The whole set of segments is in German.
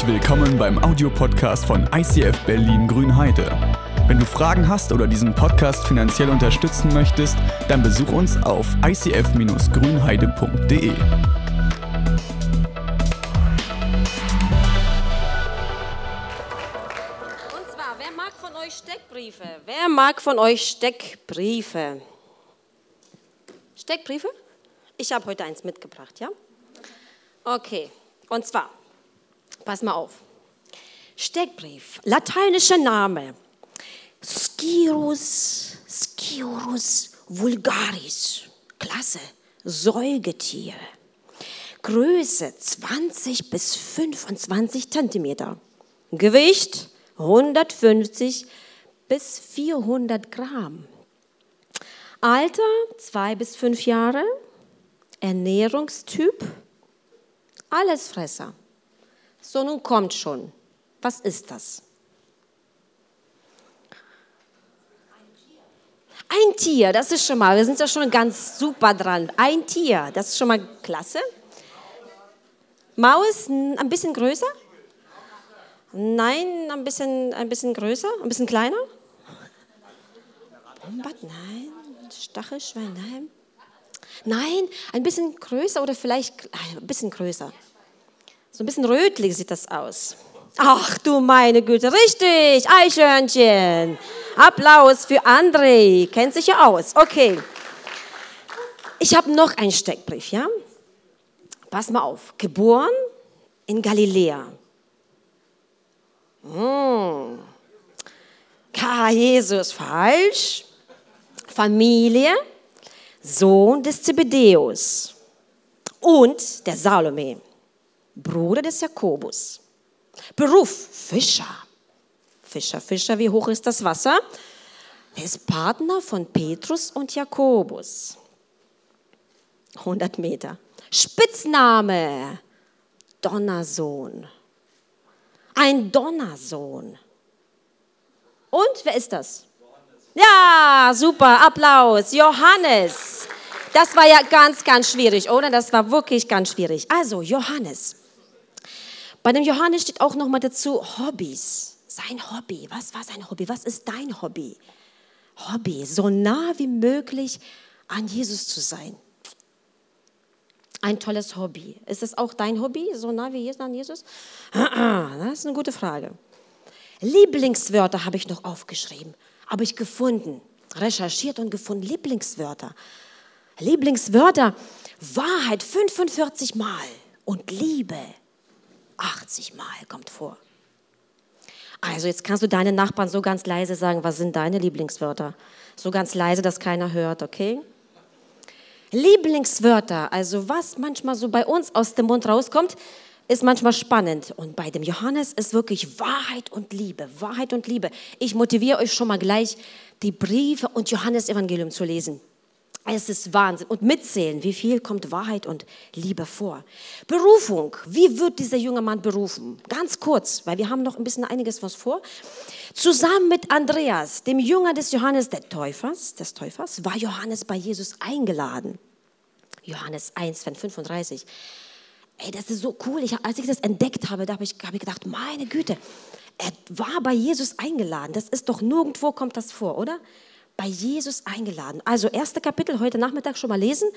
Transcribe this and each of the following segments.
Herzlich willkommen beim Audiopodcast von ICF Berlin Grünheide. Wenn du Fragen hast oder diesen Podcast finanziell unterstützen möchtest, dann besuch uns auf icf-grünheide.de. Und zwar, wer mag von euch Steckbriefe? Wer mag von euch Steckbriefe? Steckbriefe? Ich habe heute eins mitgebracht, ja? Okay, und zwar, pass mal auf. Steckbrief, lateinischer Name. Scirus, Scirus vulgaris. Klasse, Säugetier. Größe 20 bis 25 Zentimeter. Gewicht 150 bis 400 Gramm. Alter 2 bis 5 Jahre. Ernährungstyp Allesfresser. So, nun kommt schon. Was ist das? Ein Tier, das ist schon mal, wir sind ja schon ganz super dran. Ein Tier, das ist schon mal klasse. Maus ein bisschen größer? Nein, ein bisschen, ein bisschen größer, ein bisschen kleiner? Wombat? Nein. Stachelschwein? Nein. Nein, ein bisschen größer oder vielleicht ein bisschen größer. So ein bisschen rötlich sieht das aus. Ach du meine Güte, richtig, Eichhörnchen. Applaus für André, kennt sich ja aus. Okay. Ich habe noch einen Steckbrief, ja? Pass mal auf. Geboren in Galiläa. Hm. Jesus, falsch. Familie, Sohn des Zebedeus und der Salome. Bruder des Jakobus. Beruf, Fischer. Fischer, Fischer, wie hoch ist das Wasser? Er ist Partner von Petrus und Jakobus. 100 Meter. Spitzname, Donnersohn. Ein Donnersohn. Und wer ist das? Ja, super, Applaus. Johannes. Das war ja ganz, ganz schwierig, oder? Das war wirklich ganz schwierig. Also, Johannes. Bei dem Johannes steht auch nochmal dazu Hobbys. Sein Hobby. Was war sein Hobby? Was ist dein Hobby? Hobby, so nah wie möglich an Jesus zu sein. Ein tolles Hobby. Ist es auch dein Hobby, so nah wie an Jesus? Das ist eine gute Frage. Lieblingswörter habe ich noch aufgeschrieben, habe ich gefunden, recherchiert und gefunden. Lieblingswörter. Lieblingswörter, Wahrheit 45 Mal und Liebe 80 Mal kommt vor. Also jetzt kannst du deinen Nachbarn so ganz leise sagen, was sind deine Lieblingswörter? So ganz leise, dass keiner hört, okay? Lieblingswörter, also was manchmal so bei uns aus dem Mund rauskommt, ist manchmal spannend. Und bei dem Johannes ist wirklich Wahrheit und Liebe, Wahrheit und Liebe. Ich motiviere euch schon mal gleich, die Briefe und Johannesevangelium zu lesen. Es ist Wahnsinn. Und mitzählen, wie viel kommt Wahrheit und Liebe vor. Berufung. Wie wird dieser junge Mann berufen? Ganz kurz, weil wir haben noch ein bisschen einiges was vor. Zusammen mit Andreas, dem Jünger des Johannes der Täufers, des Täufers, war Johannes bei Jesus eingeladen. Johannes 1, Vers 35. Ey, das ist so cool. Ich, als ich das entdeckt habe, da habe ich, hab ich gedacht, meine Güte, er war bei Jesus eingeladen. Das ist doch nirgendwo kommt das vor, oder? Bei Jesus eingeladen. Also erste Kapitel heute Nachmittag schon mal lesen.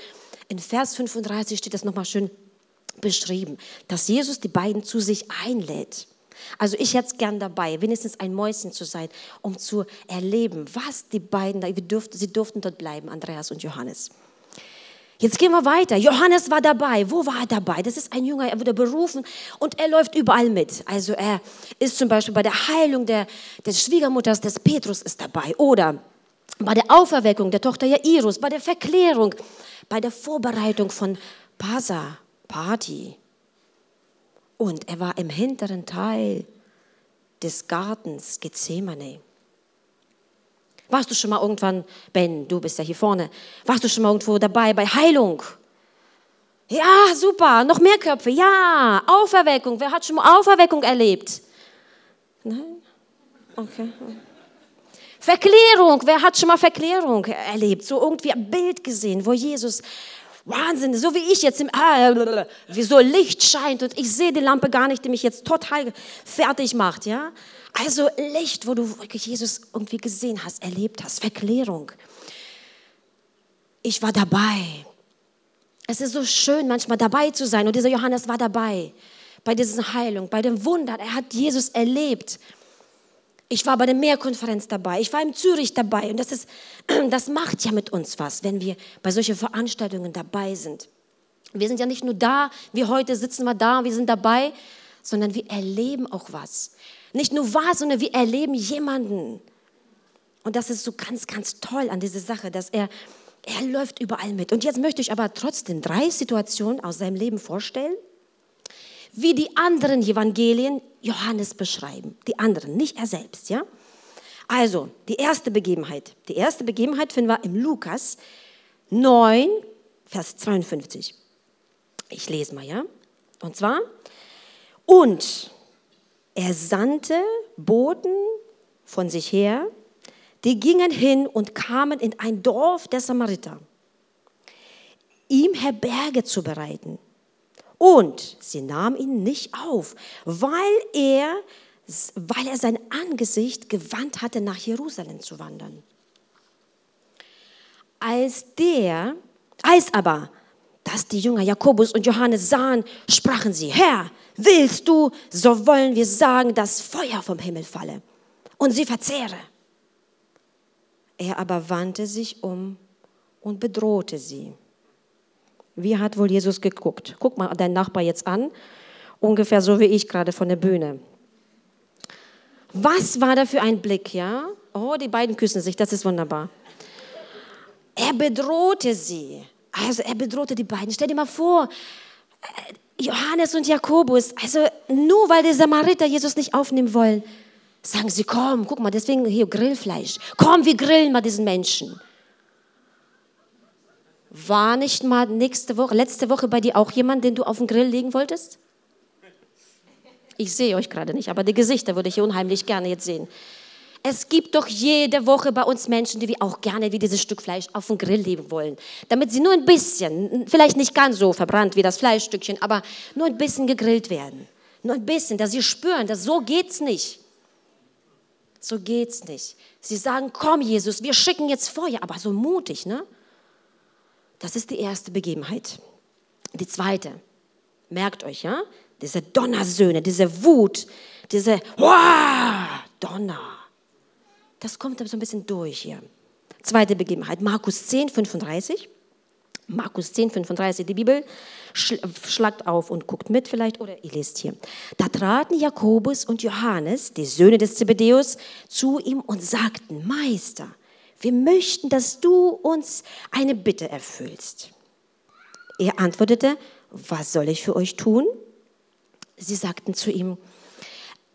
In Vers 35 steht das nochmal schön beschrieben, dass Jesus die beiden zu sich einlädt. Also ich hätte es gern dabei, wenigstens ein Mäuschen zu sein, um zu erleben, was die beiden, da, durften, sie durften dort bleiben, Andreas und Johannes. Jetzt gehen wir weiter. Johannes war dabei. Wo war er dabei? Das ist ein Jünger, er wurde berufen und er läuft überall mit. Also er ist zum Beispiel bei der Heilung der, des Schwiegermutters des Petrus ist dabei oder bei der Auferweckung der Tochter Jairus, bei der Verklärung, bei der Vorbereitung von Pasa, Party. Und er war im hinteren Teil des Gartens Gethsemane. Warst du schon mal irgendwann, Ben, du bist ja hier vorne, warst du schon mal irgendwo dabei bei Heilung? Ja, super, noch mehr Köpfe, ja, Auferweckung, wer hat schon mal Auferweckung erlebt? Nein? Okay. Verklärung, wer hat schon mal Verklärung erlebt? So irgendwie ein Bild gesehen, wo Jesus Wahnsinn, so wie ich jetzt im, ah, wie so Licht scheint und ich sehe die Lampe gar nicht, die mich jetzt total fertig macht, ja. Also Licht, wo du wirklich Jesus irgendwie gesehen hast, erlebt hast, Verklärung. Ich war dabei. Es ist so schön, manchmal dabei zu sein. Und dieser Johannes war dabei bei dieser Heilung, bei dem Wunder. Er hat Jesus erlebt. Ich war bei der Mehrkonferenz dabei. Ich war in Zürich dabei. Und das, ist, das macht ja mit uns was, wenn wir bei solchen Veranstaltungen dabei sind. Wir sind ja nicht nur da, wie heute sitzen wir da, wir sind dabei, sondern wir erleben auch was. Nicht nur was, sondern wir erleben jemanden. Und das ist so ganz, ganz toll an dieser Sache, dass er, er läuft überall mit. Und jetzt möchte ich aber trotzdem drei Situationen aus seinem Leben vorstellen, wie die anderen Evangelien Johannes beschreiben. Die anderen, nicht er selbst, ja? Also, die erste Begebenheit. Die erste Begebenheit finden wir im Lukas 9, Vers 52. Ich lese mal, ja? Und zwar, und er sandte Boten von sich her, die gingen hin und kamen in ein Dorf der Samariter, ihm Herberge zu bereiten. Und sie nahm ihn nicht auf, weil er, weil er sein Angesicht gewandt hatte, nach Jerusalem zu wandern. Als der, als aber, dass die Jünger Jakobus und Johannes sahen, sprachen sie, Herr, willst du, so wollen wir sagen, dass Feuer vom Himmel falle und sie verzehre. Er aber wandte sich um und bedrohte sie. Wie hat wohl Jesus geguckt? Guck mal deinen Nachbar jetzt an, ungefähr so wie ich gerade von der Bühne. Was war da für ein Blick, ja? Oh, die beiden küssen sich, das ist wunderbar. Er bedrohte sie. Also er bedrohte die beiden. Stell dir mal vor, äh, Johannes und Jakobus, also nur weil die Samariter Jesus nicht aufnehmen wollen, sagen sie, komm, guck mal, deswegen hier Grillfleisch. Komm, wir grillen mal diesen Menschen. War nicht mal nächste Woche, letzte Woche bei dir auch jemand, den du auf den Grill legen wolltest? Ich sehe euch gerade nicht, aber die Gesichter würde ich unheimlich gerne jetzt sehen. Es gibt doch jede Woche bei uns Menschen, die wir auch gerne wie dieses Stück Fleisch auf den Grill legen wollen, damit sie nur ein bisschen, vielleicht nicht ganz so verbrannt wie das Fleischstückchen, aber nur ein bisschen gegrillt werden. Nur ein bisschen, dass sie spüren, dass so geht's nicht. So geht's nicht. Sie sagen, komm Jesus, wir schicken jetzt Feuer, aber so mutig, ne? Das ist die erste Begebenheit. Die zweite, merkt euch, ja, diese Donnersöhne, diese Wut, diese wow, Donner. Das kommt so ein bisschen durch hier. Zweite Begebenheit, Markus 10, 35. Markus 10, 35, die Bibel schlagt auf und guckt mit vielleicht oder ihr lest hier. Da traten Jakobus und Johannes, die Söhne des Zebedeus, zu ihm und sagten, Meister, wir möchten, dass du uns eine Bitte erfüllst. Er antwortete, was soll ich für euch tun? Sie sagten zu ihm,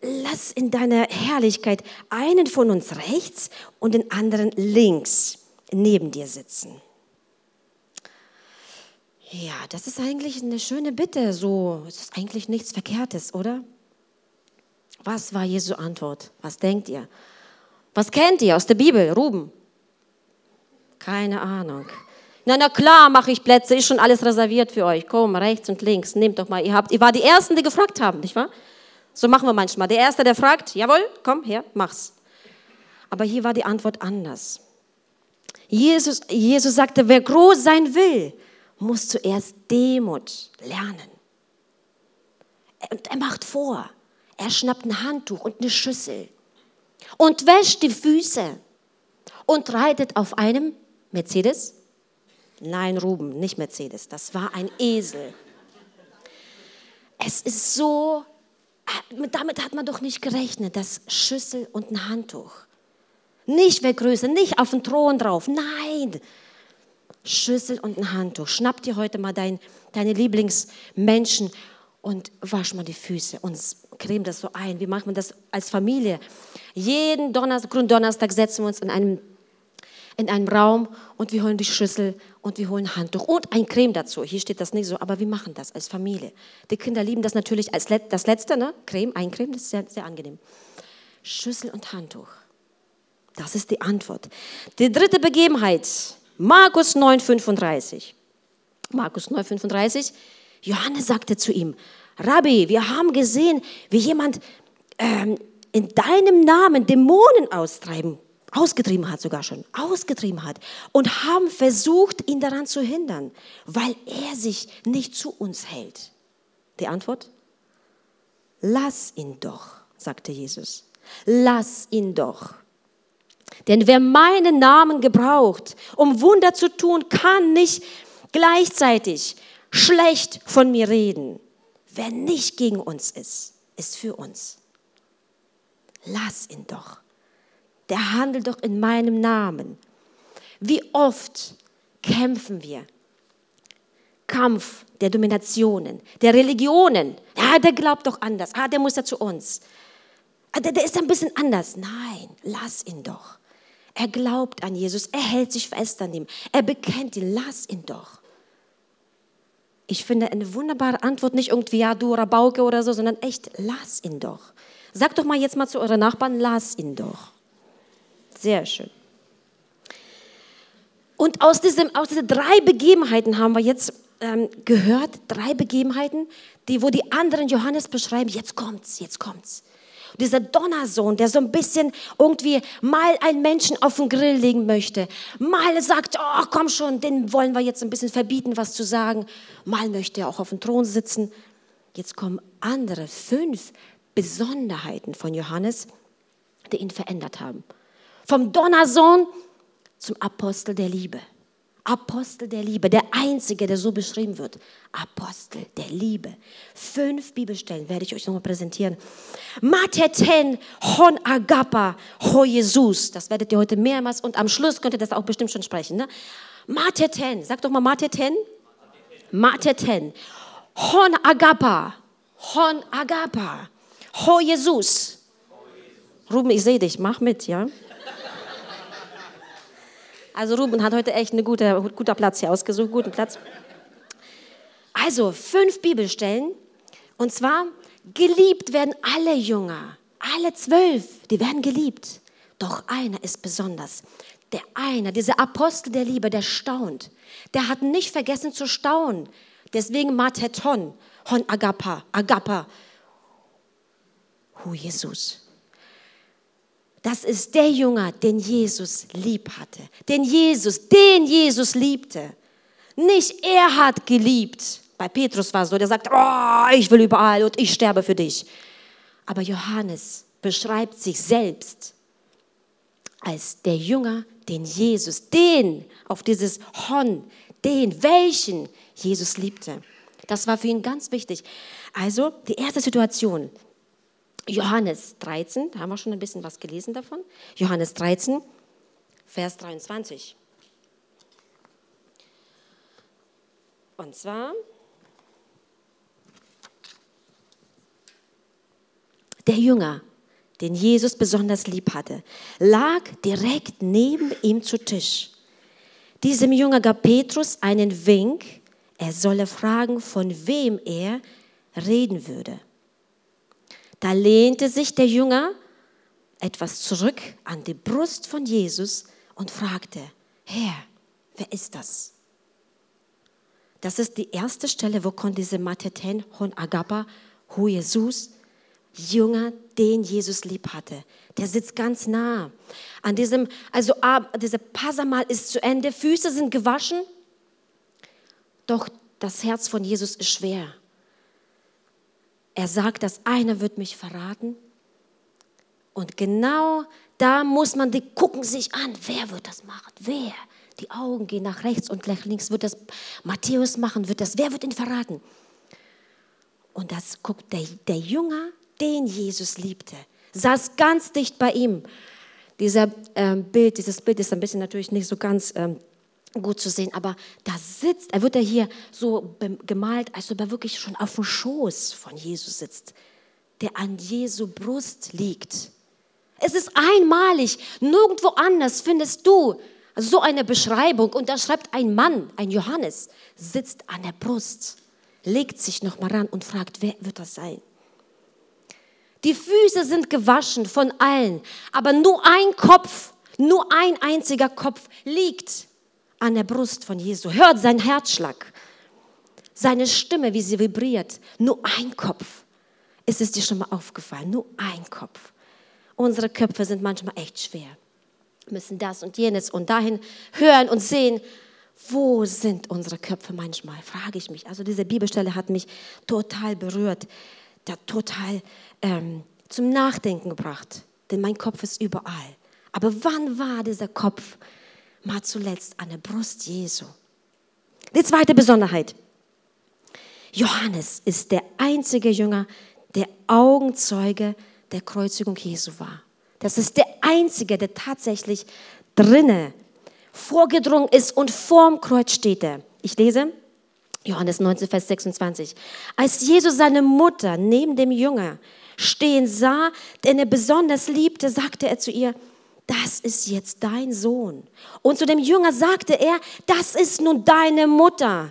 lass in deiner Herrlichkeit einen von uns rechts und den anderen links neben dir sitzen. Ja, das ist eigentlich eine schöne Bitte, so, es ist eigentlich nichts Verkehrtes, oder? Was war Jesu Antwort? Was denkt ihr? Was kennt ihr aus der Bibel, Ruben? Keine Ahnung. Na, na klar, mache ich Plätze, ist schon alles reserviert für euch. Komm, rechts und links, nehmt doch mal. Ihr, habt, ihr war die Ersten, die gefragt haben, nicht wahr? So machen wir manchmal. Der Erste, der fragt, jawohl, komm her, mach's. Aber hier war die Antwort anders. Jesus, Jesus sagte, wer groß sein will, muss zuerst Demut lernen. Und er macht vor, er schnappt ein Handtuch und eine Schüssel und wäscht die Füße und reitet auf einem Mercedes? Nein, Ruben, nicht Mercedes. Das war ein Esel. Es ist so, damit hat man doch nicht gerechnet, das Schüssel und ein Handtuch. Nicht Größe, nicht auf den Thron drauf. Nein, Schüssel und ein Handtuch. Schnapp dir heute mal dein, deine Lieblingsmenschen und wasch mal die Füße und creme das so ein. Wie macht man das als Familie? Jeden Donnerstag, Grunddonnerstag setzen wir uns in einem in einem Raum und wir holen die Schüssel und wir holen Handtuch und ein Creme dazu. Hier steht das nicht so, aber wir machen das als Familie. Die Kinder lieben das natürlich als Let das Letzte, ne? Creme, ein Creme, das ist sehr, sehr angenehm. Schüssel und Handtuch. Das ist die Antwort. Die dritte Begebenheit, Markus 9, 35. Markus 9, 35. Johannes sagte zu ihm, Rabbi, wir haben gesehen, wie jemand ähm, in deinem Namen Dämonen austreiben, ausgetrieben hat sogar schon, ausgetrieben hat und haben versucht, ihn daran zu hindern, weil er sich nicht zu uns hält. Die Antwort? Lass ihn doch, sagte Jesus. Lass ihn doch. Denn wer meinen Namen gebraucht, um Wunder zu tun, kann nicht gleichzeitig schlecht von mir reden. Wer nicht gegen uns ist, ist für uns. Lass ihn doch. Der handelt doch in meinem Namen. Wie oft kämpfen wir? Kampf der Dominationen, der Religionen. Ja, der glaubt doch anders. Ah, der muss ja zu uns. Ah, der, der ist ein bisschen anders. Nein, lass ihn doch. Er glaubt an Jesus. Er hält sich fest an ihm. Er bekennt ihn. Lass ihn doch. Ich finde eine wunderbare Antwort, nicht irgendwie, ja, du Rabauke oder so, sondern echt, lass ihn doch. Sag doch mal jetzt mal zu euren Nachbarn, lass ihn doch. Sehr schön. Und aus, diesem, aus diesen drei Begebenheiten haben wir jetzt ähm, gehört, drei Begebenheiten, die, wo die anderen Johannes beschreiben, jetzt kommt's, jetzt kommt's. Und dieser Donnersohn, der so ein bisschen irgendwie mal einen Menschen auf den Grill legen möchte, mal sagt, oh komm schon, den wollen wir jetzt ein bisschen verbieten, was zu sagen, mal möchte er auch auf dem Thron sitzen. Jetzt kommen andere, fünf Besonderheiten von Johannes, die ihn verändert haben. Vom Donnersohn zum Apostel der Liebe. Apostel der Liebe, der einzige, der so beschrieben wird. Apostel der Liebe. Fünf Bibelstellen werde ich euch nochmal präsentieren. Mateten hon agapa ho Jesus. Das werdet ihr heute mehrmals und am Schluss könnt ihr das auch bestimmt schon sprechen. Ne? Mateten, sag doch mal Mateten. Mateten. Hon agapa. Hon agapa. Ho Jesus. Ruben, ich sehe dich, mach mit, ja? Also Ruben hat heute echt einen gute, guter Platz hier ausgesucht, guten Platz. Also fünf Bibelstellen. Und zwar, geliebt werden alle Jünger, alle zwölf, die werden geliebt. Doch einer ist besonders. Der eine, dieser Apostel der Liebe, der staunt. Der hat nicht vergessen zu staunen. Deswegen Mateton, Hon Agapa, Agapa. Hu Jesus. Das ist der Junge, den Jesus lieb hatte. Den Jesus, den Jesus liebte. Nicht er hat geliebt. Bei Petrus war es so, der sagt, oh, ich will überall und ich sterbe für dich. Aber Johannes beschreibt sich selbst als der Jünger, den Jesus, den auf dieses Hon, den, welchen Jesus liebte. Das war für ihn ganz wichtig. Also die erste Situation, Johannes 13, da haben wir schon ein bisschen was gelesen davon. Johannes 13, Vers 23. Und zwar, der Jünger, den Jesus besonders lieb hatte, lag direkt neben ihm zu Tisch. Diesem Jünger gab Petrus einen Wink, er solle fragen, von wem er reden würde. Da lehnte sich der Jünger etwas zurück an die Brust von Jesus und fragte, Herr, wer ist das? Das ist die erste Stelle, wo kommt diese Mateten von Agapa, wo Jesus, Jünger, den Jesus lieb hatte. Der sitzt ganz nah. An diesem, also dieser Passamal ist zu Ende, Füße sind gewaschen, doch das Herz von Jesus ist schwer. Er sagt, dass einer wird mich verraten. Und genau da muss man, die gucken sich an, wer wird das machen? Wer? Die Augen gehen nach rechts und nach links. Wird das Matthäus machen? Wird das? Wer wird ihn verraten? Und das guckt der, der Jünger, den Jesus liebte, saß ganz dicht bei ihm. Dieser ähm, Bild, dieses Bild ist ein bisschen natürlich nicht so ganz ähm, gut zu sehen, aber da sitzt, er wird ja hier so gemalt, als ob er wirklich schon auf dem Schoß von Jesus sitzt, der an Jesu Brust liegt. Es ist einmalig, nirgendwo anders findest du so eine Beschreibung. Und da schreibt ein Mann, ein Johannes, sitzt an der Brust, legt sich nochmal ran und fragt, wer wird das sein? Die Füße sind gewaschen von allen, aber nur ein Kopf, nur ein einziger Kopf liegt an der Brust von Jesu. Hört seinen Herzschlag. seine Stimme, wie sie vibriert. Nur ein Kopf. Ist es dir schon mal aufgefallen? Nur ein Kopf. Unsere Köpfe sind manchmal echt schwer. Müssen das und jenes und dahin hören und sehen. Wo sind unsere Köpfe manchmal? Frage ich mich. Also diese Bibelstelle hat mich total berührt, da total ähm, zum Nachdenken gebracht. Denn mein Kopf ist überall. Aber wann war dieser Kopf mal zuletzt an der Brust Jesu? Die zweite Besonderheit. Johannes ist der einzige Jünger, der Augenzeuge der Kreuzigung Jesu war. Das ist der einzige, der tatsächlich drinne vorgedrungen ist und vorm Kreuz steht. Ich lese Johannes 19, Vers 26. Als Jesus seine Mutter neben dem Jünger stehen sah, den er besonders liebte, sagte er zu ihr, das ist jetzt dein Sohn. Und zu dem Jünger sagte er, das ist nun deine Mutter.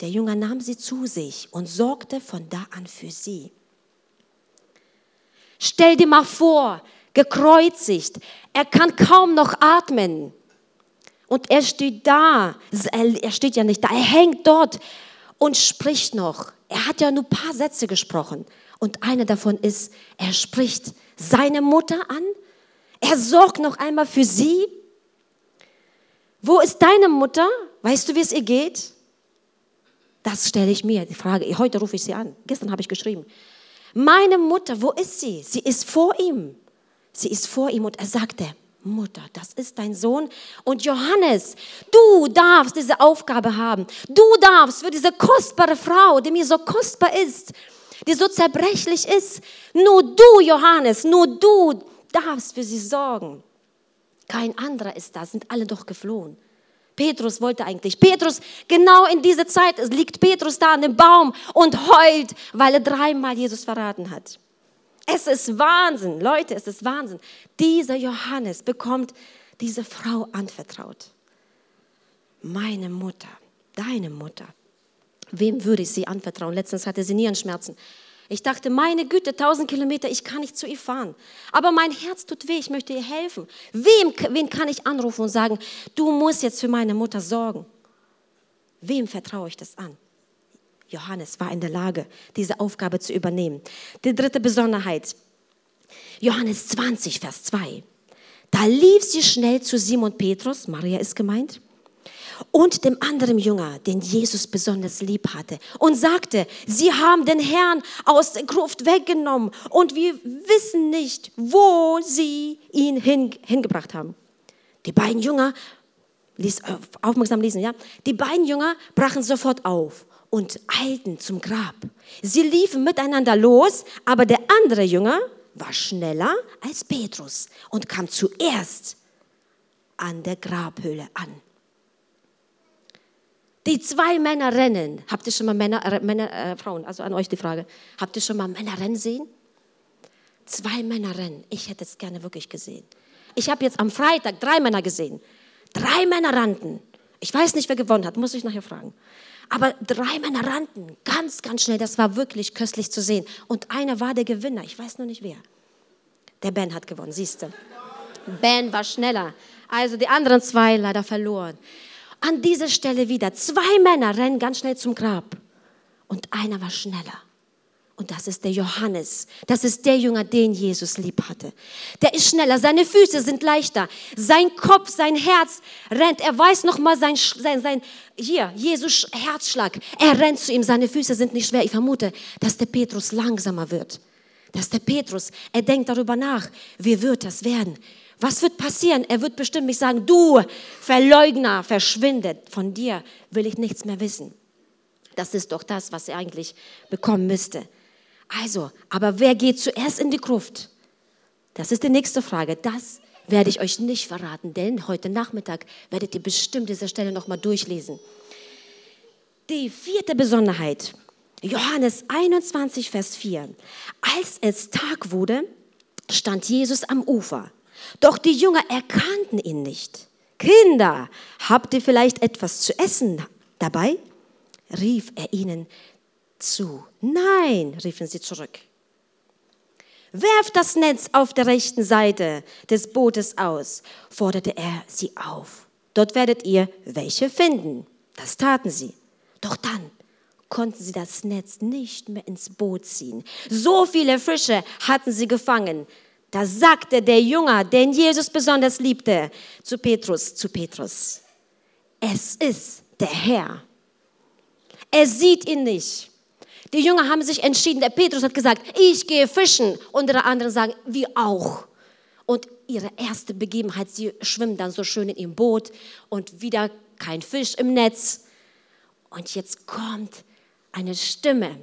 Der Jünger nahm sie zu sich und sorgte von da an für sie. Stell dir mal vor, gekreuzigt, er kann kaum noch atmen. Und er steht da, er steht ja nicht da, er hängt dort und spricht noch. Er hat ja nur ein paar Sätze gesprochen. Und eine davon ist, er spricht seine Mutter an. Er sorgt noch einmal für sie. Wo ist deine Mutter? Weißt du, wie es ihr geht? Das stelle ich mir die Frage. Heute rufe ich sie an. Gestern habe ich geschrieben. Meine Mutter, wo ist sie? Sie ist vor ihm. Sie ist vor ihm und er sagte, Mutter, das ist dein Sohn. Und Johannes, du darfst diese Aufgabe haben. Du darfst für diese kostbare Frau, die mir so kostbar ist, die so zerbrechlich ist, nur du, Johannes, nur du darfst für sie sorgen. Kein anderer ist da, sind alle doch geflohen. Petrus wollte eigentlich. Petrus, genau in dieser Zeit liegt Petrus da an dem Baum und heult, weil er dreimal Jesus verraten hat. Es ist Wahnsinn, Leute, es ist Wahnsinn. Dieser Johannes bekommt diese Frau anvertraut. Meine Mutter, deine Mutter. Wem würde ich sie anvertrauen? Letztens hatte sie Nierenschmerzen. Ich dachte, meine Güte, tausend Kilometer, ich kann nicht zu ihr fahren. Aber mein Herz tut weh, ich möchte ihr helfen. Wem, wen kann ich anrufen und sagen, du musst jetzt für meine Mutter sorgen? Wem vertraue ich das an? Johannes war in der Lage, diese Aufgabe zu übernehmen. Die dritte Besonderheit, Johannes 20, Vers 2. Da lief sie schnell zu Simon Petrus, Maria ist gemeint, und dem anderen Jünger, den Jesus besonders lieb hatte, und sagte, sie haben den Herrn aus der Gruft weggenommen und wir wissen nicht, wo sie ihn hin, hingebracht haben. Die beiden Jünger, lies, aufmerksam lesen, ja, die beiden Jünger brachen sofort auf und eilten zum Grab. Sie liefen miteinander los, aber der andere Jünger war schneller als Petrus und kam zuerst an der Grabhöhle an. Die zwei Männer rennen. Habt ihr schon mal Männer, äh, Männer äh, Frauen, also an euch die Frage, habt ihr schon mal Männer rennen sehen? Zwei Männer rennen. Ich hätte es gerne wirklich gesehen. Ich habe jetzt am Freitag drei Männer gesehen. Drei Männer rannten. Ich weiß nicht, wer gewonnen hat, muss ich nachher fragen. Aber drei Männer rannten ganz, ganz schnell. Das war wirklich köstlich zu sehen. Und einer war der Gewinner. Ich weiß noch nicht wer. Der Ben hat gewonnen, siehst du. Ben war schneller. Also die anderen zwei leider verloren. An dieser Stelle wieder. Zwei Männer rennen ganz schnell zum Grab. Und einer war schneller. Und das ist der Johannes. Das ist der Jünger, den Jesus lieb hatte. Der ist schneller, seine Füße sind leichter, sein Kopf, sein Herz rennt. Er weiß noch mal sein, sein, sein hier, Jesus Herzschlag. Er rennt zu ihm, seine Füße sind nicht schwer. Ich vermute, dass der Petrus langsamer wird. Dass der Petrus, er denkt darüber nach, wie wird das werden? Was wird passieren? Er wird bestimmt mich sagen, du Verleugner, verschwindet. Von dir will ich nichts mehr wissen. Das ist doch das, was er eigentlich bekommen müsste. Also, aber wer geht zuerst in die Gruft? Das ist die nächste Frage. Das werde ich euch nicht verraten, denn heute Nachmittag werdet ihr bestimmt diese Stelle nochmal durchlesen. Die vierte Besonderheit, Johannes 21, Vers 4. Als es Tag wurde, stand Jesus am Ufer. Doch die Jünger erkannten ihn nicht. Kinder, habt ihr vielleicht etwas zu essen dabei? rief er ihnen zu. Nein, riefen sie zurück. Werft das Netz auf der rechten Seite des Bootes aus, forderte er sie auf. Dort werdet ihr welche finden. Das taten sie. Doch dann konnten sie das Netz nicht mehr ins Boot ziehen. So viele Fische hatten sie gefangen. Da sagte der Jünger, den Jesus besonders liebte, zu Petrus, zu Petrus, es ist der Herr. Er sieht ihn nicht. Die Jünger haben sich entschieden. Der Petrus hat gesagt, ich gehe fischen. Und die anderen sagen, wir auch. Und ihre erste Begebenheit, sie schwimmen dann so schön in ihrem Boot und wieder kein Fisch im Netz. Und jetzt kommt eine Stimme.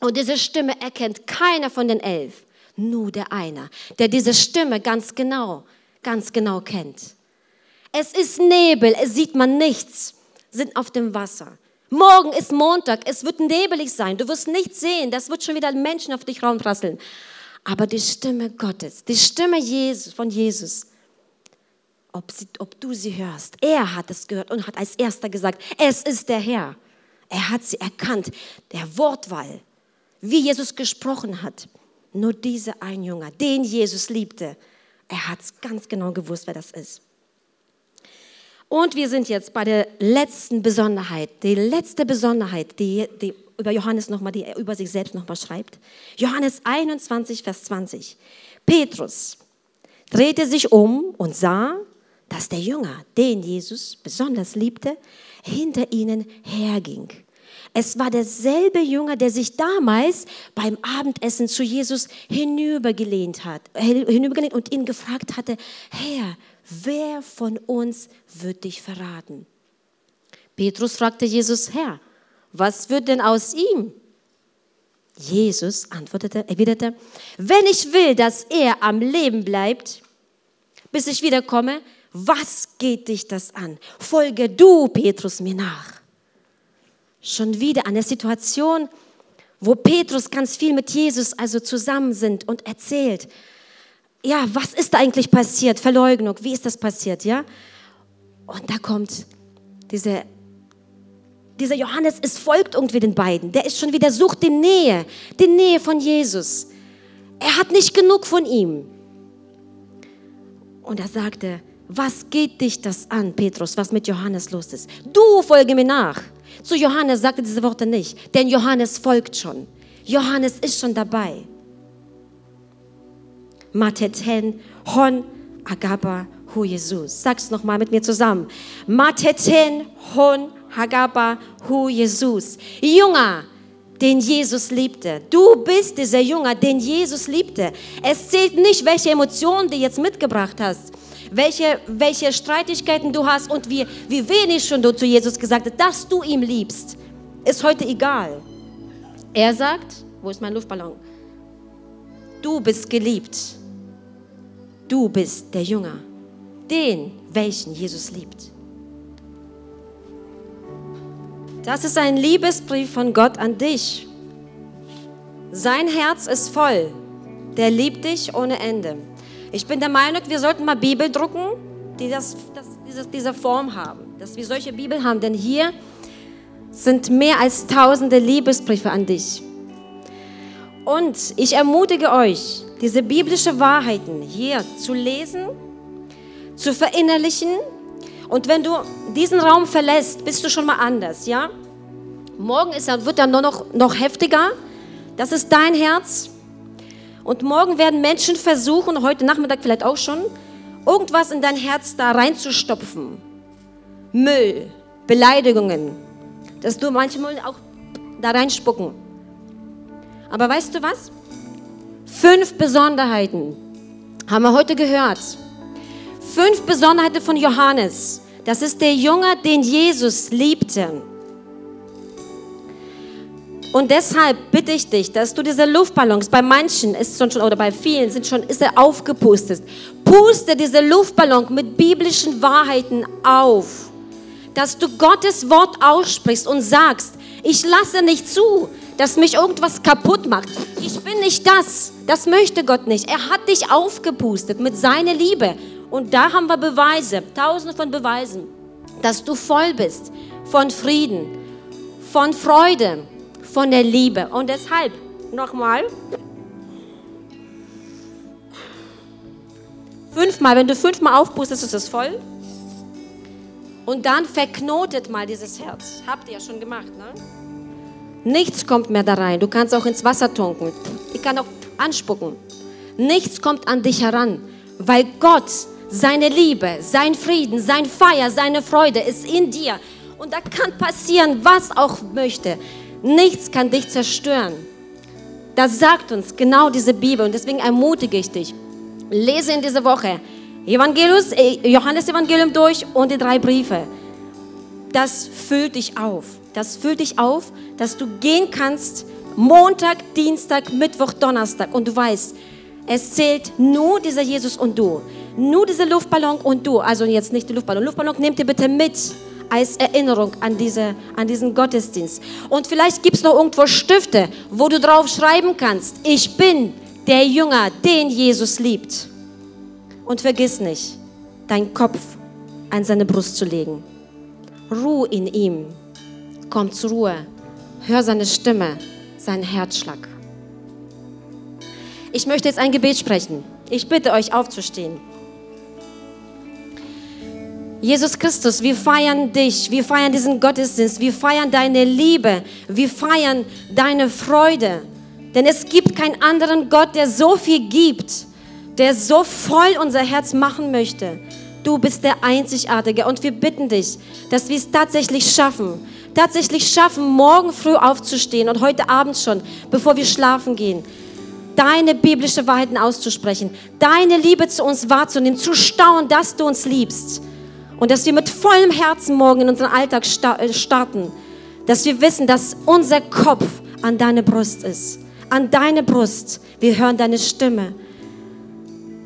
Und diese Stimme erkennt keiner von den elf, nur der eine, der diese Stimme ganz genau, ganz genau kennt. Es ist Nebel, es sieht man nichts, sind auf dem Wasser. Morgen ist Montag, es wird nebelig sein, du wirst nichts sehen, das wird schon wieder Menschen auf dich raumprasseln. Aber die Stimme Gottes, die Stimme Jesus, von Jesus, ob, sie, ob du sie hörst, er hat es gehört und hat als erster gesagt, es ist der Herr. Er hat sie erkannt, der Wortwahl, wie Jesus gesprochen hat. Nur dieser ein Jünger, den Jesus liebte, er hat es ganz genau gewusst, wer das ist. Und wir sind jetzt bei der letzten Besonderheit, die letzte Besonderheit, die, die über Johannes nochmal, die er über sich selbst nochmal schreibt. Johannes 21, Vers 20. Petrus drehte sich um und sah, dass der Jünger, den Jesus besonders liebte, hinter ihnen herging. Es war derselbe Jünger, der sich damals beim Abendessen zu Jesus hinübergelehnt hat, hinübergelehnt und ihn gefragt hatte, Herr, wer von uns wird dich verraten? Petrus fragte Jesus, Herr, was wird denn aus ihm? Jesus antwortete, erwiderte, wenn ich will, dass er am Leben bleibt, bis ich wiederkomme, was geht dich das an? Folge du, Petrus, mir nach. Schon wieder eine Situation, wo Petrus ganz viel mit Jesus also zusammen sind und erzählt, ja, was ist da eigentlich passiert? Verleugnung, wie ist das passiert, ja? Und da kommt diese, dieser Johannes, es folgt irgendwie den beiden. Der ist schon wieder, sucht die Nähe, die Nähe von Jesus. Er hat nicht genug von ihm. Und er sagte, was geht dich das an, Petrus, was mit Johannes los ist? Du folge mir nach. Zu Johannes sagte diese Worte nicht, denn Johannes folgt schon. Johannes ist schon dabei. Mateten hon agaba hu Jesus. Sag's noch mal mit mir zusammen. Mateten hon agaba hu Jesus. Junger, den Jesus liebte. Du bist dieser Junger, den Jesus liebte. Es zählt nicht, welche Emotionen du jetzt mitgebracht hast, welche, welche Streitigkeiten du hast und wie, wie wenig schon du zu Jesus gesagt hast, dass du ihn liebst, ist heute egal. Er sagt, wo ist mein Luftballon? Du bist geliebt. Du bist der Jünger, den, welchen Jesus liebt. Das ist ein Liebesbrief von Gott an dich. Sein Herz ist voll. Der liebt dich ohne Ende. Ich bin der Meinung, wir sollten mal Bibel drucken, die das, das, diese, diese Form haben, dass wir solche Bibel haben. Denn hier sind mehr als tausende Liebesbriefe an dich. Und ich ermutige euch, diese biblischen Wahrheiten hier zu lesen, zu verinnerlichen. Und wenn du diesen Raum verlässt, bist du schon mal anders, ja? Morgen ist, wird er nur noch, noch heftiger. Das ist dein Herz. Und morgen werden Menschen versuchen, heute Nachmittag vielleicht auch schon, irgendwas in dein Herz da reinzustopfen. Müll, Beleidigungen, dass du manchmal auch da reinspucken. Aber weißt du was? Fünf Besonderheiten haben wir heute gehört. Fünf Besonderheiten von Johannes. Das ist der Junge, den Jesus liebte. Und deshalb bitte ich dich, dass du diese Luftballons, bei manchen ist schon, oder bei vielen sind schon, ist er aufgepustet. Puste diese Luftballon mit biblischen Wahrheiten auf. Dass du Gottes Wort aussprichst und sagst, ich lasse nicht zu, dass mich irgendwas kaputt macht. Ich bin nicht das. Das möchte Gott nicht. Er hat dich aufgepustet mit seiner Liebe. Und da haben wir Beweise, tausende von Beweisen, dass du voll bist von Frieden, von Freude, von der Liebe. Und deshalb, nochmal, fünfmal, wenn du fünfmal aufpustest, ist es voll. Und dann verknotet mal dieses Herz. Habt ihr ja schon gemacht, ne? Nichts kommt mehr da rein. Du kannst auch ins Wasser tunken. Ich kann auch anspucken. Nichts kommt an dich heran, weil Gott, seine Liebe, sein Frieden, sein Feier, seine Freude ist in dir. Und da kann passieren, was auch möchte. Nichts kann dich zerstören. Das sagt uns genau diese Bibel und deswegen ermutige ich dich. Lese in dieser Woche Evangelius, äh, Johannes Evangelium durch und die drei Briefe. Das füllt dich auf. Das füllt dich auf, dass du gehen kannst Montag, Dienstag, Mittwoch, Donnerstag und du weißt, es zählt nur dieser Jesus und du. Nur dieser Luftballon und du. Also jetzt nicht der Luftballon. Luftballon nehmt ihr bitte mit als Erinnerung an, diese, an diesen Gottesdienst. Und vielleicht gibt es noch irgendwo Stifte, wo du drauf schreiben kannst, ich bin der Jünger, den Jesus liebt. Und vergiss nicht, deinen Kopf an seine Brust zu legen. Ruhe in ihm. Komm zur Ruhe. Hör seine Stimme, seinen Herzschlag. Ich möchte jetzt ein Gebet sprechen. Ich bitte euch aufzustehen. Jesus Christus, wir feiern dich, wir feiern diesen Gottesdienst, wir feiern deine Liebe, wir feiern deine Freude. Denn es gibt keinen anderen Gott, der so viel gibt, der so voll unser Herz machen möchte. Du bist der Einzigartige und wir bitten dich, dass wir es tatsächlich schaffen, tatsächlich schaffen, morgen früh aufzustehen und heute Abend schon, bevor wir schlafen gehen, deine biblische Wahrheiten auszusprechen, deine Liebe zu uns wahrzunehmen, zu staunen, dass du uns liebst und dass wir mit vollem Herzen morgen in unseren Alltag äh, starten, dass wir wissen, dass unser Kopf an deine Brust ist, an deine Brust. Wir hören deine Stimme,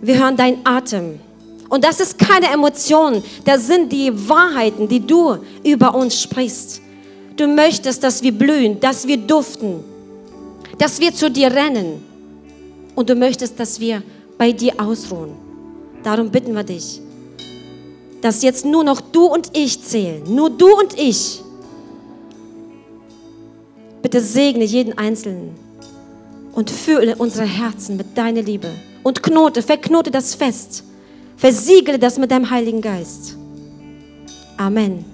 wir hören deinen Atem. Und das ist keine Emotion, das sind die Wahrheiten, die du über uns sprichst. Du möchtest, dass wir blühen, dass wir duften, dass wir zu dir rennen. Und du möchtest, dass wir bei dir ausruhen. Darum bitten wir dich, dass jetzt nur noch du und ich zählen. Nur du und ich. Bitte segne jeden Einzelnen und fülle unsere Herzen mit deiner Liebe. Und knote, verknote das fest. Versiegle das mit deinem Heiligen Geist. Amen.